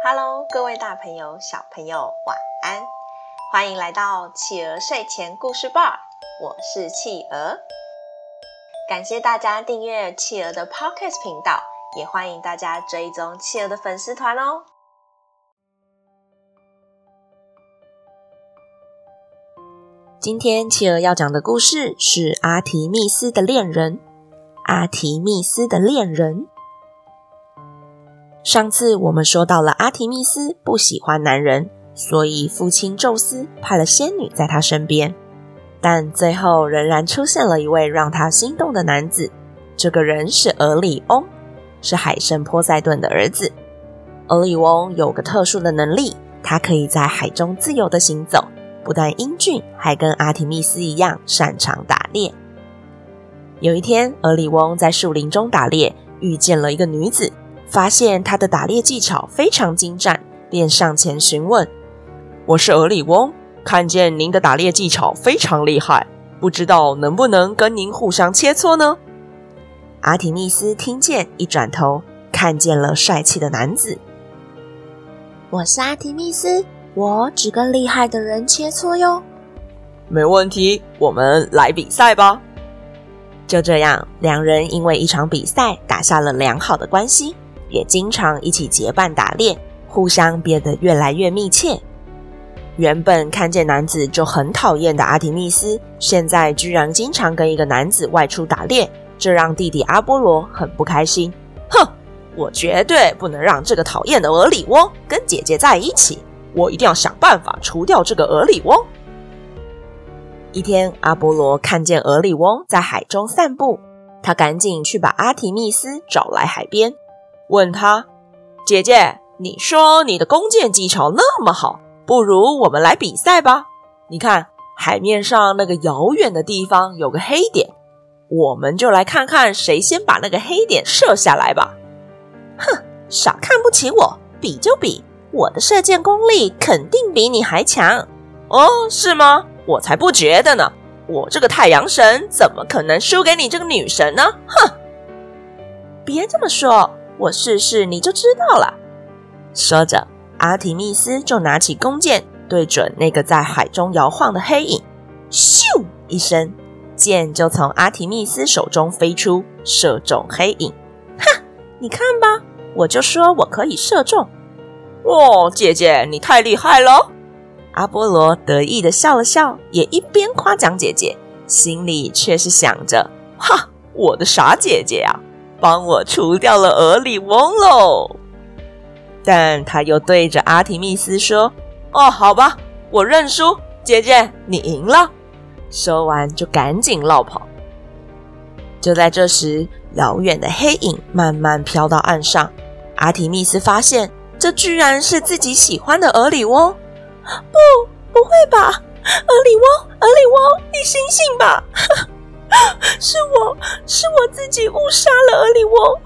Hello，各位大朋友、小朋友，晚安！欢迎来到企鹅睡前故事吧，我是企鹅。感谢大家订阅企鹅的 Podcast 频道，也欢迎大家追踪企鹅的粉丝团哦。今天企鹅要讲的故事是阿提密斯的恋人。阿提密斯的恋人。上次我们说到了阿提密斯不喜欢男人，所以父亲宙斯派了仙女在他身边。但最后仍然出现了一位让他心动的男子，这个人是俄里翁，是海神波塞顿的儿子。俄里翁有个特殊的能力，他可以在海中自由的行走，不但英俊，还跟阿提密斯一样擅长打猎。有一天，俄里翁在树林中打猎，遇见了一个女子，发现他的打猎技巧非常精湛，便上前询问：“我是俄里翁。”看见您的打猎技巧非常厉害，不知道能不能跟您互相切磋呢？阿提密斯听见，一转头看见了帅气的男子。我是阿提密斯，我只跟厉害的人切磋哟。没问题，我们来比赛吧。就这样，两人因为一场比赛打下了良好的关系，也经常一起结伴打猎，互相变得越来越密切。原本看见男子就很讨厌的阿提密斯，现在居然经常跟一个男子外出打猎，这让弟弟阿波罗很不开心。哼，我绝对不能让这个讨厌的俄里翁跟姐姐在一起，我一定要想办法除掉这个俄里翁。一天，阿波罗看见俄里翁在海中散步，他赶紧去把阿提密斯找来海边，问他：“姐姐，你说你的弓箭技巧那么好。”不如我们来比赛吧！你看，海面上那个遥远的地方有个黑点，我们就来看看谁先把那个黑点射下来吧。哼，少看不起我，比就比，我的射箭功力肯定比你还强。哦，是吗？我才不觉得呢！我这个太阳神怎么可能输给你这个女神呢？哼！别这么说，我试试你就知道了。说着。阿提密斯就拿起弓箭，对准那个在海中摇晃的黑影，咻一声，箭就从阿提密斯手中飞出，射中黑影。哈，你看吧，我就说我可以射中。哦，姐姐，你太厉害了！阿波罗得意地笑了笑，也一边夸奖姐姐，心里却是想着：哈，我的傻姐姐啊，帮我除掉了俄里翁喽！但他又对着阿提密斯说：“哦，好吧，我认输，姐姐，你赢了。”说完就赶紧落跑。就在这时，遥远的黑影慢慢飘到岸上。阿提密斯发现，这居然是自己喜欢的俄里翁。不，不会吧，俄里翁，俄里翁，是我是我自己误杀了俄里翁，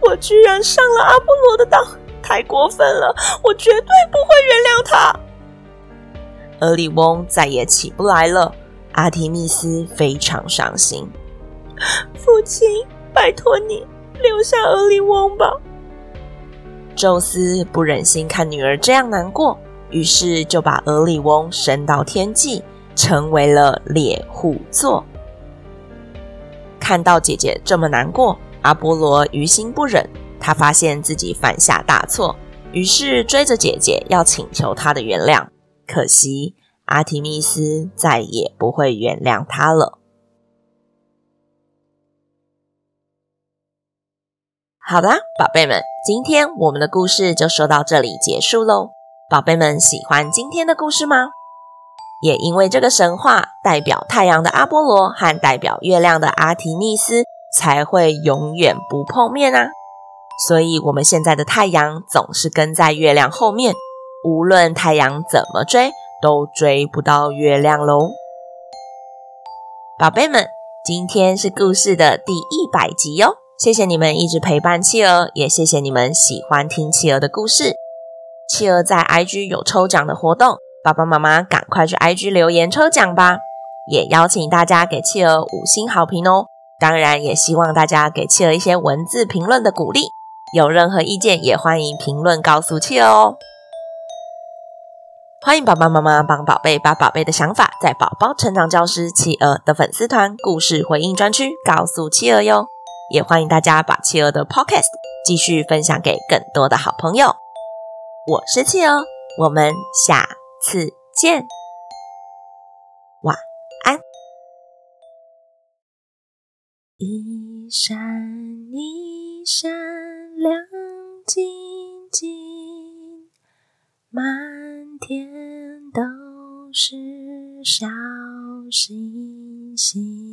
我居然上了阿波罗的当。太过分了！我绝对不会原谅他。俄里翁再也起不来了，阿提密斯非常伤心。父亲，拜托你留下俄里翁吧。宙斯不忍心看女儿这样难过，于是就把俄里翁升到天际，成为了猎户座。看到姐姐这么难过，阿波罗于心不忍。他发现自己犯下大错，于是追着姐姐要请求她的原谅。可惜阿提密斯再也不会原谅他了。好啦，宝贝们，今天我们的故事就说到这里结束喽。宝贝们喜欢今天的故事吗？也因为这个神话，代表太阳的阿波罗和代表月亮的阿提密斯才会永远不碰面啊。所以，我们现在的太阳总是跟在月亮后面，无论太阳怎么追，都追不到月亮喽。宝贝们，今天是故事的第一百集哟！谢谢你们一直陪伴企鹅，也谢谢你们喜欢听企鹅的故事。企鹅在 IG 有抽奖的活动，爸爸妈妈赶快去 IG 留言抽奖吧！也邀请大家给企鹅五星好评哦！当然，也希望大家给企鹅一些文字评论的鼓励。有任何意见也欢迎评论告诉企鹅哦。欢迎爸爸妈妈帮宝贝把宝贝的想法在宝宝成长教师企鹅的粉丝团故事回应专区告诉企鹅哟。也欢迎大家把企鹅的 Podcast 继续分享给更多的好朋友。我是企鹅，我们下此见，晚安。一闪一闪亮晶晶，满天都是小星星。